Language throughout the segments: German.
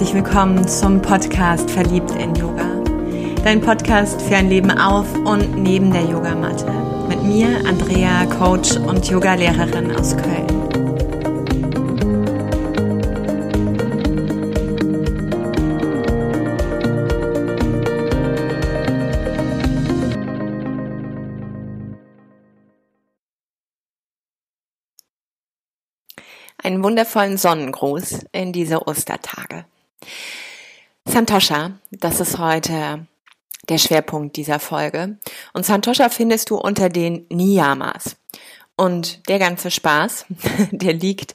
herzlich willkommen zum Podcast Verliebt in Yoga. Dein Podcast für ein Leben auf und neben der Yogamatte. Mit mir, Andrea, Coach und Yogalehrerin aus Köln. Einen wundervollen Sonnengruß in diese Ostertage. Santosha, das ist heute der Schwerpunkt dieser Folge. Und Santosha findest du unter den Niyamas. Und der ganze Spaß, der liegt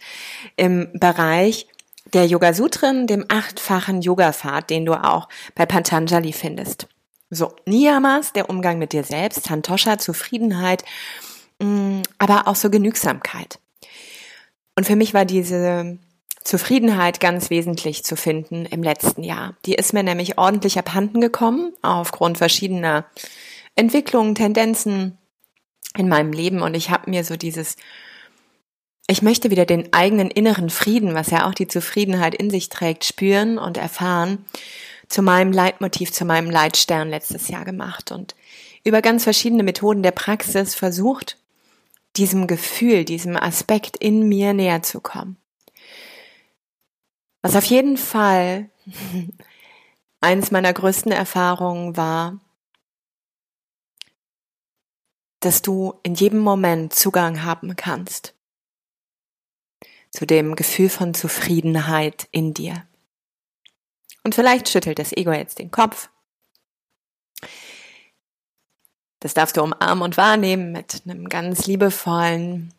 im Bereich der Yoga Sutren, dem achtfachen Yoga-Pfad, den du auch bei Patanjali findest. So, Niyamas, der Umgang mit dir selbst, Santosha, Zufriedenheit, mm, aber auch so Genügsamkeit. Und für mich war diese Zufriedenheit ganz wesentlich zu finden im letzten Jahr. Die ist mir nämlich ordentlich abhanden gekommen, aufgrund verschiedener Entwicklungen, Tendenzen in meinem Leben. Und ich habe mir so dieses, ich möchte wieder den eigenen inneren Frieden, was ja auch die Zufriedenheit in sich trägt, spüren und erfahren, zu meinem Leitmotiv, zu meinem Leitstern letztes Jahr gemacht und über ganz verschiedene Methoden der Praxis versucht, diesem Gefühl, diesem Aspekt in mir näher zu kommen. Was auf jeden Fall eines meiner größten Erfahrungen war, dass du in jedem Moment Zugang haben kannst zu dem Gefühl von Zufriedenheit in dir. Und vielleicht schüttelt das Ego jetzt den Kopf. Das darfst du umarmen und wahrnehmen mit einem ganz liebevollen,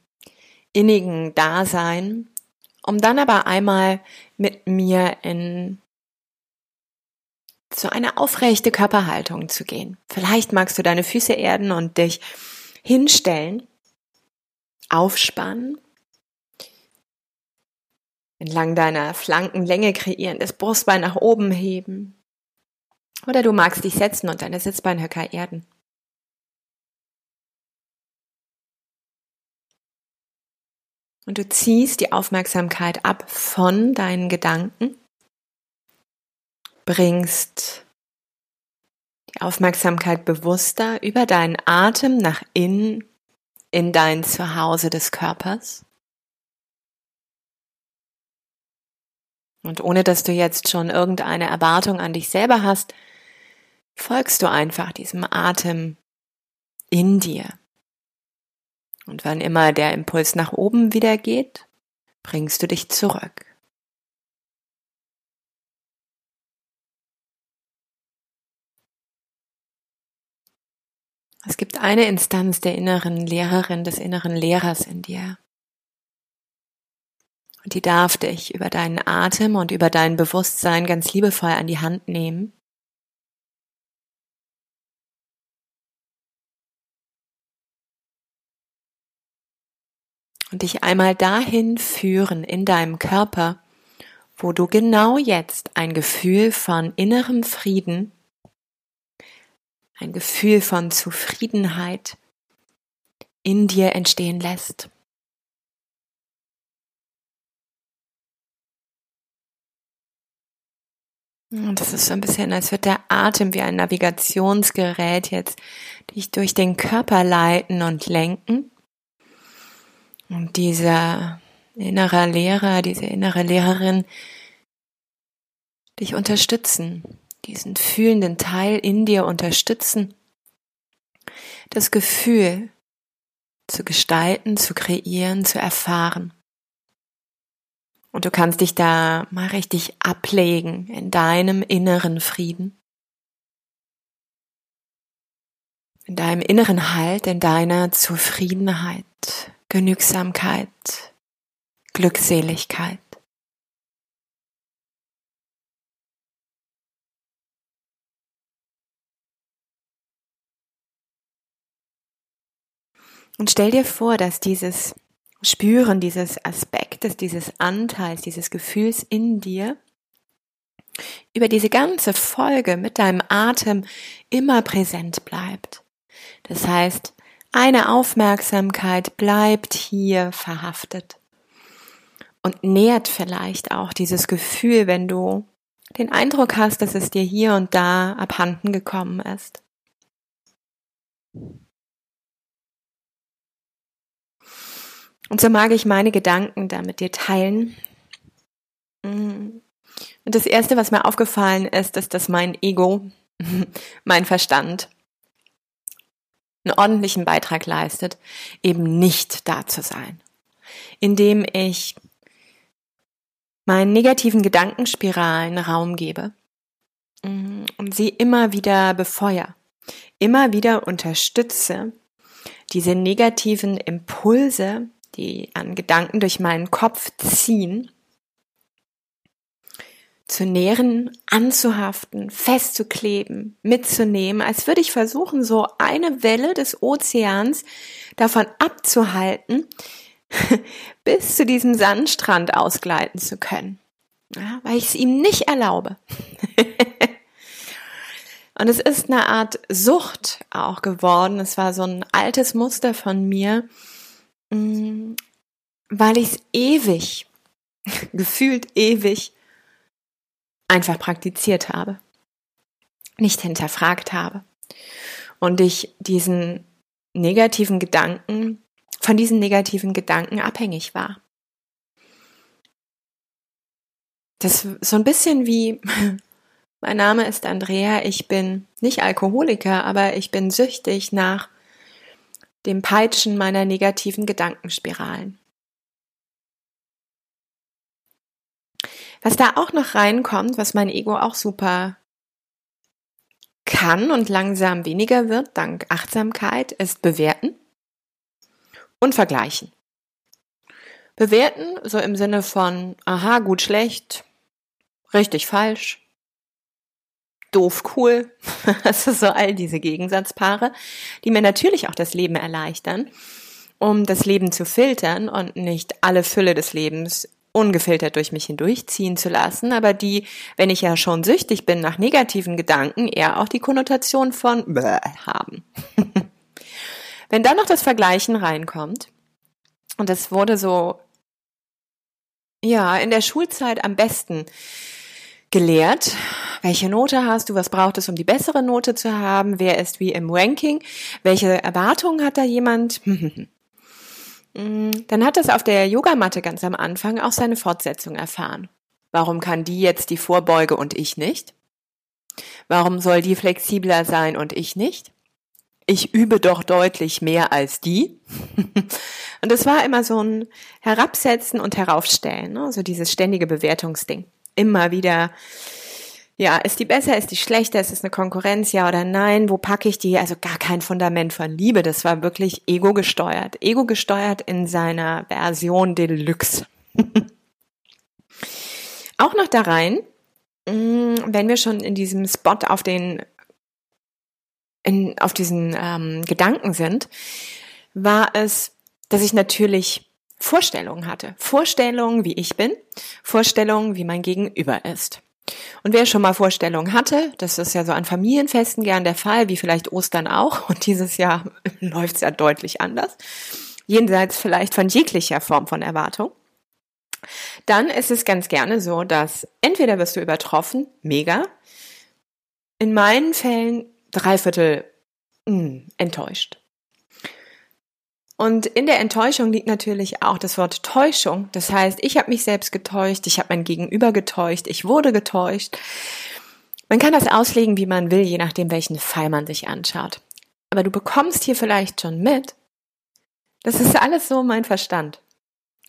innigen Dasein um dann aber einmal mit mir in so eine aufrechte Körperhaltung zu gehen. Vielleicht magst du deine Füße erden und dich hinstellen, aufspannen, entlang deiner Flankenlänge kreieren, das Brustbein nach oben heben. Oder du magst dich setzen und deine Sitzbeinhöcker erden. Und du ziehst die Aufmerksamkeit ab von deinen Gedanken, bringst die Aufmerksamkeit bewusster über deinen Atem nach innen in dein Zuhause des Körpers. Und ohne dass du jetzt schon irgendeine Erwartung an dich selber hast, folgst du einfach diesem Atem in dir. Und wann immer der Impuls nach oben wieder geht, bringst du dich zurück. Es gibt eine Instanz der inneren Lehrerin, des inneren Lehrers in dir. Und die darf dich über deinen Atem und über dein Bewusstsein ganz liebevoll an die Hand nehmen und dich einmal dahin führen in deinem Körper, wo du genau jetzt ein Gefühl von innerem Frieden, ein Gefühl von Zufriedenheit in dir entstehen lässt. Und das ist so ein bisschen, als wird der Atem wie ein Navigationsgerät jetzt dich durch den Körper leiten und lenken. Und dieser innere Lehrer, diese innere Lehrerin dich unterstützen, diesen fühlenden Teil in dir unterstützen, das Gefühl zu gestalten, zu kreieren, zu erfahren. Und du kannst dich da mal richtig ablegen in deinem inneren Frieden, in deinem inneren Halt, in deiner Zufriedenheit, Genügsamkeit, Glückseligkeit. Und stell dir vor, dass dieses Spüren dieses Aspektes, dieses Anteils, dieses Gefühls in dir über diese ganze Folge mit deinem Atem immer präsent bleibt. Das heißt, eine Aufmerksamkeit bleibt hier verhaftet und nährt vielleicht auch dieses Gefühl, wenn du den Eindruck hast, dass es dir hier und da abhanden gekommen ist. Und so mag ich meine Gedanken da mit dir teilen. Und das Erste, was mir aufgefallen ist, ist, dass mein Ego, mein Verstand, einen ordentlichen Beitrag leistet, eben nicht da zu sein. Indem ich meinen negativen Gedankenspiralen Raum gebe und sie immer wieder befeuer, immer wieder unterstütze, diese negativen Impulse die an Gedanken durch meinen Kopf ziehen, zu nähren, anzuhaften, festzukleben, mitzunehmen, als würde ich versuchen, so eine Welle des Ozeans davon abzuhalten, bis zu diesem Sandstrand ausgleiten zu können. Ja, weil ich es ihm nicht erlaube. Und es ist eine Art Sucht auch geworden. Es war so ein altes Muster von mir, Mm, weil ich es ewig, gefühlt ewig, einfach praktiziert habe, nicht hinterfragt habe und ich diesen negativen Gedanken, von diesen negativen Gedanken abhängig war. Das ist so ein bisschen wie, mein Name ist Andrea, ich bin nicht Alkoholiker, aber ich bin süchtig nach dem Peitschen meiner negativen Gedankenspiralen. Was da auch noch reinkommt, was mein Ego auch super kann und langsam weniger wird, dank Achtsamkeit, ist bewerten und vergleichen. Bewerten, so im Sinne von, aha, gut, schlecht, richtig, falsch, doof, cool. Ist so all diese Gegensatzpaare, die mir natürlich auch das Leben erleichtern, um das Leben zu filtern und nicht alle Fülle des Lebens ungefiltert durch mich hindurchziehen zu lassen, aber die, wenn ich ja schon süchtig bin nach negativen Gedanken, eher auch die Konnotation von Bäh haben. wenn dann noch das Vergleichen reinkommt, und das wurde so, ja, in der Schulzeit am besten gelehrt, welche Note hast du, was braucht es, um die bessere Note zu haben, wer ist wie im Ranking, welche Erwartungen hat da jemand. Dann hat es auf der Yogamatte ganz am Anfang auch seine Fortsetzung erfahren. Warum kann die jetzt die Vorbeuge und ich nicht? Warum soll die flexibler sein und ich nicht? Ich übe doch deutlich mehr als die. und es war immer so ein Herabsetzen und Heraufstellen, ne? so dieses ständige Bewertungsding. Immer wieder ja, ist die besser, ist die schlechter, ist es eine Konkurrenz, ja oder nein, wo packe ich die? Also gar kein Fundament von Liebe, das war wirklich ego gesteuert. Ego gesteuert in seiner Version Deluxe. Auch noch da rein, mm, wenn wir schon in diesem Spot auf den, in, auf diesen ähm, Gedanken sind, war es, dass ich natürlich Vorstellungen hatte. Vorstellungen, wie ich bin, Vorstellungen, wie mein Gegenüber ist. Und wer schon mal Vorstellungen hatte, das ist ja so an Familienfesten gern der Fall, wie vielleicht Ostern auch, und dieses Jahr läuft es ja deutlich anders, jenseits vielleicht von jeglicher Form von Erwartung, dann ist es ganz gerne so, dass entweder wirst du übertroffen, mega, in meinen Fällen dreiviertel mh, hm, enttäuscht. Und in der Enttäuschung liegt natürlich auch das Wort Täuschung. Das heißt, ich habe mich selbst getäuscht, ich habe mein Gegenüber getäuscht, ich wurde getäuscht. Man kann das auslegen, wie man will, je nachdem, welchen Fall man sich anschaut. Aber du bekommst hier vielleicht schon mit, das ist alles so mein Verstand.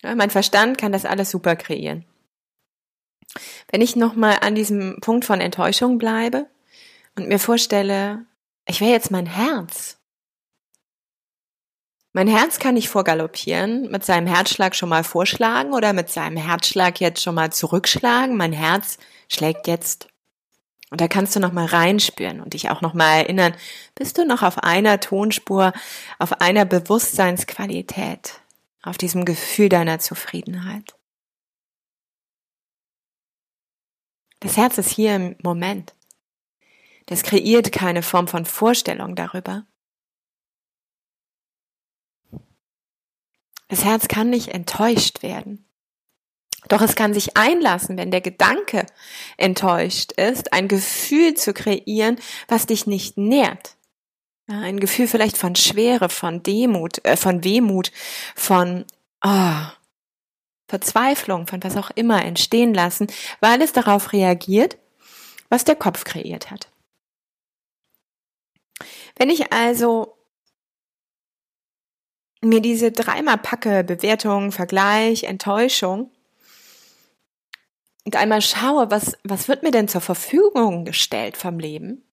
Ja, mein Verstand kann das alles super kreieren. Wenn ich nochmal an diesem Punkt von Enttäuschung bleibe und mir vorstelle, ich wäre jetzt mein Herz mein Herz kann nicht vorgaloppieren, mit seinem Herzschlag schon mal vorschlagen oder mit seinem Herzschlag jetzt schon mal zurückschlagen. Mein Herz schlägt jetzt. Und da kannst du noch mal reinspüren und dich auch noch mal erinnern, bist du noch auf einer Tonspur, auf einer Bewusstseinsqualität, auf diesem Gefühl deiner Zufriedenheit. Das Herz ist hier im Moment. Das kreiert keine Form von Vorstellung darüber. Das Herz kann nicht enttäuscht werden. Doch es kann sich einlassen, wenn der Gedanke enttäuscht ist, ein Gefühl zu kreieren, was dich nicht nährt. ein Gefühl vielleicht von Schwere, von Demut, äh, von Wehmut, von oh, Verzweiflung, von was auch immer entstehen lassen, weil es darauf reagiert, was der Kopf kreiert hat. Wenn ich also mir diese dreimal packe, Bewertung, Vergleich, Enttäuschung, und einmal schaue, was, was wird mir denn zur Verfügung gestellt vom Leben,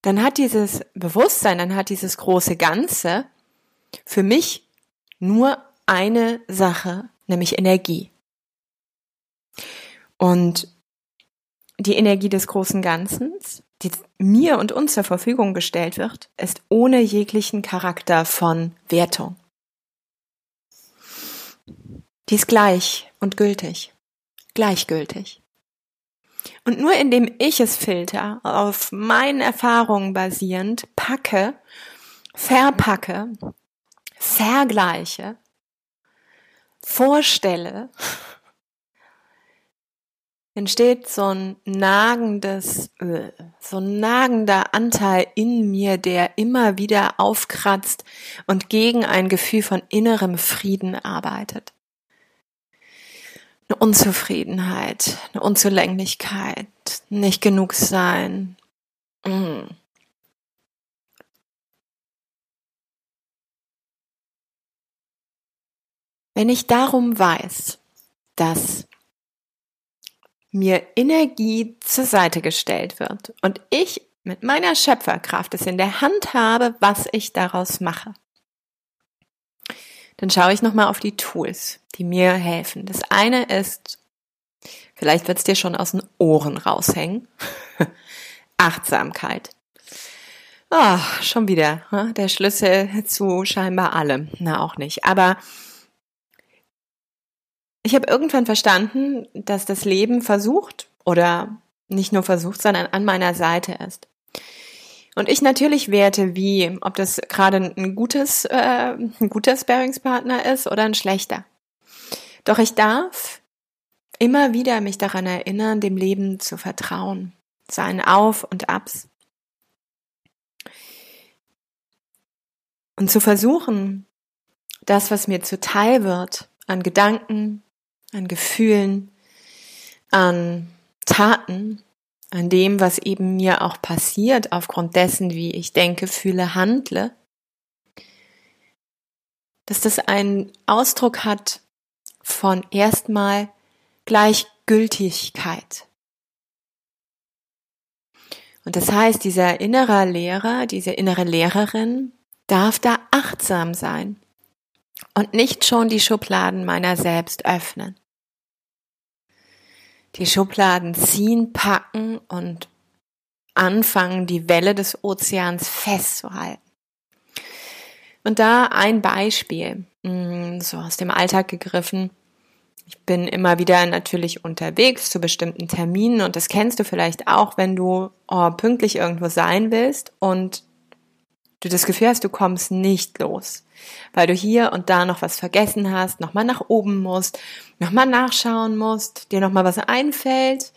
dann hat dieses Bewusstsein, dann hat dieses große Ganze für mich nur eine Sache, nämlich Energie. Und die Energie des großen Ganzen, die mir und uns zur Verfügung gestellt wird, ist ohne jeglichen Charakter von Wertung. Die ist gleich und gültig gleichgültig. Und nur indem ich es filter, auf meinen Erfahrungen basierend, packe, verpacke, vergleiche, vorstelle, entsteht so ein nagendes, so ein nagender Anteil in mir, der immer wieder aufkratzt und gegen ein Gefühl von innerem Frieden arbeitet eine Unzufriedenheit, eine Unzulänglichkeit, nicht genug sein. Mm. Wenn ich darum weiß, dass mir Energie zur Seite gestellt wird und ich mit meiner Schöpferkraft es in der Hand habe, was ich daraus mache, dann schaue ich nochmal auf die Tools, die mir helfen. Das eine ist, vielleicht wird es dir schon aus den Ohren raushängen, Achtsamkeit. Oh, schon wieder hm? der Schlüssel zu scheinbar allem. Na, auch nicht. Aber ich habe irgendwann verstanden, dass das Leben versucht oder nicht nur versucht, sondern an meiner Seite ist. Und ich natürlich werte, wie, ob das gerade ein gutes, äh, ein guter Sparingspartner ist oder ein schlechter. Doch ich darf immer wieder mich daran erinnern, dem Leben zu vertrauen, seinen Auf und Abs. Und zu versuchen, das, was mir zuteil wird, an Gedanken, an Gefühlen, an Taten, an dem, was eben mir auch passiert, aufgrund dessen, wie ich denke, fühle, handle, dass das einen Ausdruck hat von erstmal Gleichgültigkeit. Und das heißt, dieser innere Lehrer, diese innere Lehrerin darf da achtsam sein und nicht schon die Schubladen meiner selbst öffnen die Schubladen ziehen, packen und anfangen, die Welle des Ozeans festzuhalten. Und da ein Beispiel, mm, so aus dem Alltag gegriffen. Ich bin immer wieder natürlich unterwegs zu bestimmten Terminen und das kennst du vielleicht auch, wenn du oh, pünktlich irgendwo sein willst und du das Gefühl hast, du kommst nicht los, weil du hier und da noch was vergessen hast, nochmal nach oben musst, nochmal nachschauen musst, dir nochmal was einfällt,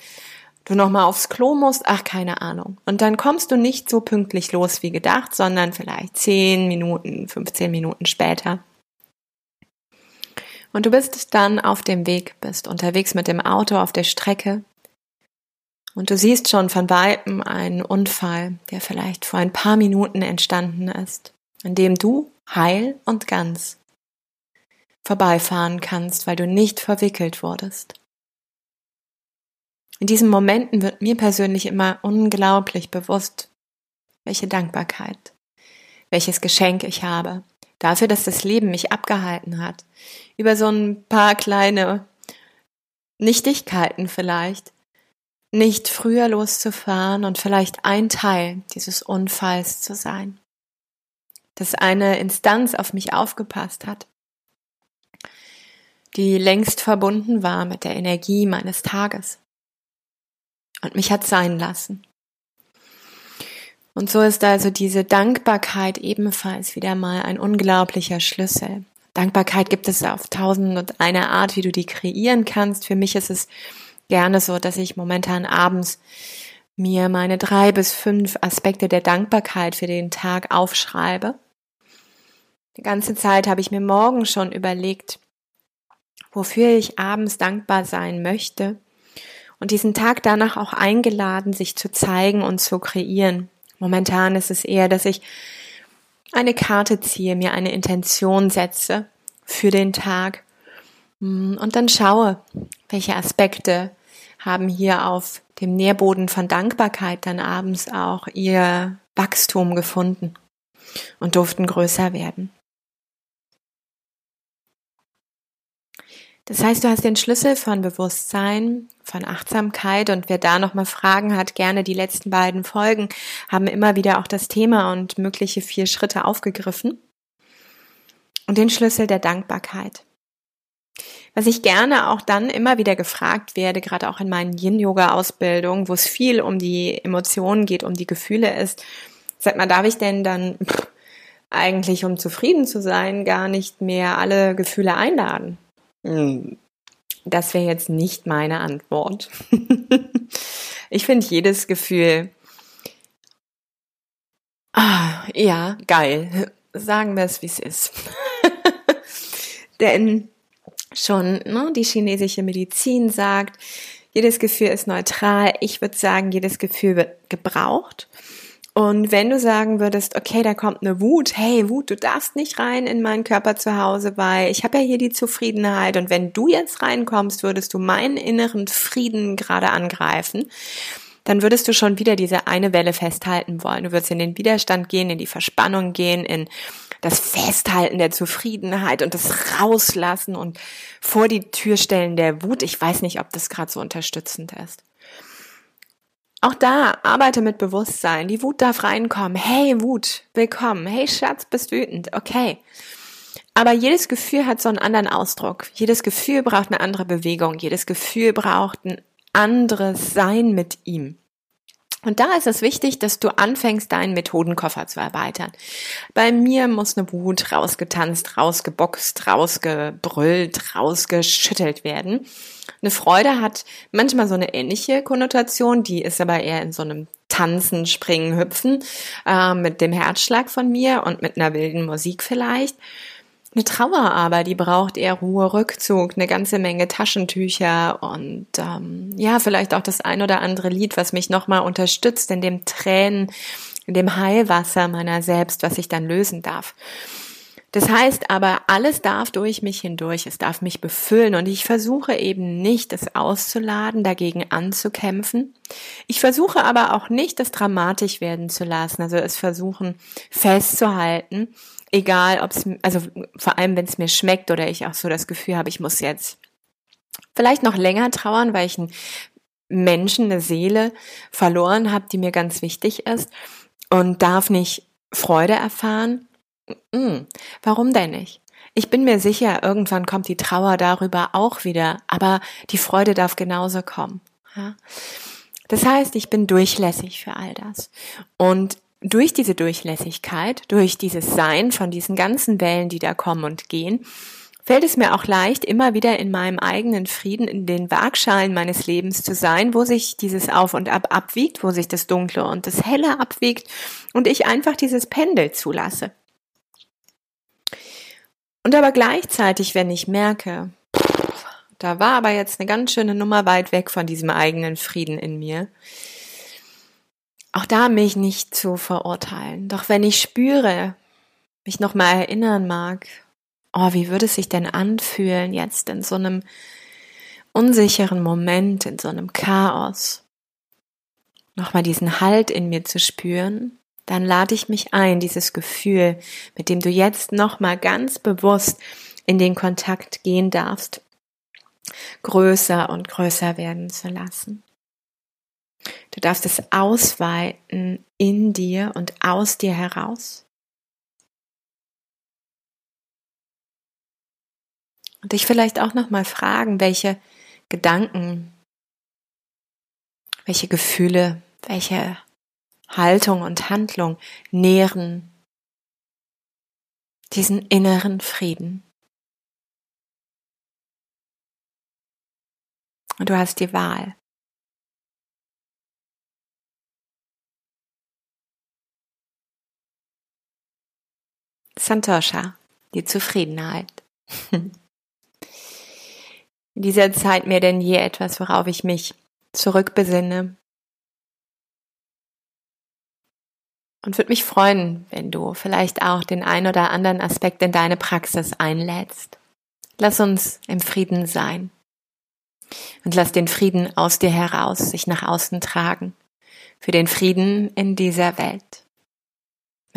du nochmal aufs Klo musst, ach keine Ahnung. Und dann kommst du nicht so pünktlich los wie gedacht, sondern vielleicht 10 Minuten, 15 Minuten später. Und du bist dann auf dem Weg, bist unterwegs mit dem Auto auf der Strecke und du siehst schon von weitem einen Unfall, der vielleicht vor ein paar Minuten entstanden ist, in dem du heil und ganz vorbeifahren kannst, weil du nicht verwickelt wurdest. In diesen Momenten wird mir persönlich immer unglaublich bewusst, welche Dankbarkeit, welches Geschenk ich habe, dafür, dass das Leben mich abgehalten hat, über so ein paar kleine Nichtigkeiten vielleicht, nicht früher loszufahren und vielleicht ein Teil dieses Unfalls zu sein. Dass eine Instanz auf mich aufgepasst hat, die längst verbunden war mit der Energie meines Tages und mich hat sein lassen. Und so ist also diese Dankbarkeit ebenfalls wieder mal ein unglaublicher Schlüssel. Dankbarkeit gibt es auf tausend und eine Art, wie du die kreieren kannst. Für mich ist es gerne so, dass ich momentan abends mir meine drei bis fünf Aspekte der Dankbarkeit für den Tag aufschreibe. Die ganze Zeit habe ich mir morgen schon überlegt, wofür ich abends dankbar sein möchte und diesen Tag danach auch eingeladen, sich zu zeigen und zu kreieren. Momentan ist es eher, dass ich eine Karte ziehe, mir eine Intention setze für den Tag mm, und dann schaue, welche Aspekte haben hier auf dem Nährboden von Dankbarkeit dann abends auch ihr Wachstum gefunden und durften größer werden. Das heißt, du hast den Schlüssel von Bewusstsein, von Achtsamkeit und wer da nochmal Fragen hat, gerne die letzten beiden Folgen haben immer wieder auch das Thema und mögliche vier Schritte aufgegriffen. Und den Schlüssel der Dankbarkeit. Was ich gerne auch dann immer wieder gefragt werde, gerade auch in meinen Yin-Yoga-Ausbildungen, wo es viel um die Emotionen geht, um die Gefühle ist, sag mal, darf ich denn dann eigentlich, um zufrieden zu sein, gar nicht mehr alle Gefühle einladen? Hm, das wäre jetzt nicht meine Antwort. ich finde jedes Gefühl, ah, ja, geil. Sagen wir es, wie es ist. Denn schon ne, die chinesische Medizin sagt, jedes Gefühl ist neutral. Ich würde sagen, jedes Gefühl wird gebraucht. Und wenn du sagen würdest, okay, da kommt eine Wut, hey Wut, du darfst nicht rein in meinen Körper zu Hause, weil ich habe ja hier die Zufriedenheit und wenn du jetzt reinkommst, würdest du meinen inneren Frieden gerade angreifen, dann würdest du schon wieder diese eine Welle festhalten wollen. Du würdest in den Widerstand gehen, in die Verspannung gehen, in das Festhalten der Zufriedenheit und das Rauslassen und vor die Tür stellen der Wut. Ich weiß nicht, ob das gerade so unterstützend ist. Auch da arbeite mit Bewusstsein. Die Wut darf reinkommen. Hey Wut, willkommen. Hey Schatz, bist wütend. Okay. Aber jedes Gefühl hat so einen anderen Ausdruck. Jedes Gefühl braucht eine andere Bewegung. Jedes Gefühl braucht ein anderes Sein mit ihm. Und da ist es wichtig, dass du anfängst, deinen Methodenkoffer zu erweitern. Bei mir muss eine Wut rausgetanzt, rausgeboxt, rausgebrüllt, rausgeschüttelt werden. Eine Freude hat manchmal so eine ähnliche Konnotation, die ist aber eher in so einem Tanzen, Springen, Hüpfen äh, mit dem Herzschlag von mir und mit einer wilden Musik vielleicht. Eine Trauer aber, die braucht eher Ruhe, Rückzug, eine ganze Menge Taschentücher und ähm, ja, vielleicht auch das ein oder andere Lied, was mich nochmal unterstützt in dem Tränen, in dem Heilwasser meiner selbst, was ich dann lösen darf. Das heißt aber, alles darf durch mich hindurch, es darf mich befüllen und ich versuche eben nicht, es auszuladen, dagegen anzukämpfen. Ich versuche aber auch nicht, das dramatisch werden zu lassen, also es versuchen festzuhalten, egal ob es, also vor allem wenn es mir schmeckt oder ich auch so das Gefühl habe, ich muss jetzt vielleicht noch länger trauern, weil ich einen Menschen, eine Seele verloren habe, die mir ganz wichtig ist und darf nicht Freude erfahren Mm, warum denn nicht? Ich bin mir sicher, irgendwann kommt die Trauer darüber auch wieder, aber die Freude darf genauso kommen. Ja? Das heißt, ich bin durchlässig für all das. Und durch diese Durchlässigkeit, durch dieses Sein von diesen ganzen Wellen, die da kommen und gehen, fällt es mir auch leicht, immer wieder in meinem eigenen Frieden, in den Waagschalen meines Lebens zu sein, wo sich dieses Auf und Ab abwiegt, wo sich das Dunkle und das Helle abwiegt und ich einfach dieses Pendel zulasse. Und aber gleichzeitig, wenn ich merke, da war aber jetzt eine ganz schöne Nummer weit weg von diesem eigenen Frieden in mir, auch da mich nicht zu verurteilen. Doch wenn ich spüre, mich nochmal erinnern mag, oh, wie würde es sich denn anfühlen jetzt in so einem unsicheren Moment, in so einem Chaos, nochmal diesen Halt in mir zu spüren, dann lade ich mich ein, dieses Gefühl, mit dem du jetzt nochmal ganz bewusst in den Kontakt gehen darfst, größer und größer werden zu lassen. Du darfst es ausweiten in dir und aus dir heraus. Und dich vielleicht auch nochmal fragen, welche Gedanken, welche Gefühle, welche Haltung und Handlung nähren diesen inneren Frieden. Und du hast die Wahl. Santosha, die Zufriedenheit. In dieser Zeit mehr denn je etwas, worauf ich mich zurückbesinne. Und würde mich freuen, wenn du vielleicht auch den ein oder anderen Aspekt in deine Praxis einlädst. Lass uns im Frieden sein. Und lass den Frieden aus dir heraus sich nach außen tragen. Für den Frieden in dieser Welt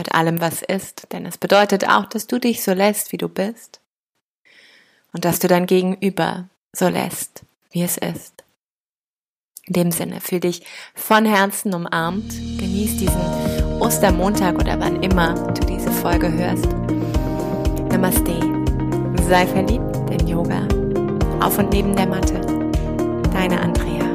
mit allem, was ist, denn es bedeutet auch, dass du dich so lässt, wie du bist und dass du dein Gegenüber so lässt, wie es ist. In dem Sinne, fühl dich von Herzen umarmt, genieß diesen Ostermontag oder wann immer du diese Folge hörst. Namaste. Sei verliebt in Yoga. Auf und neben der Matte. Deine Andrea.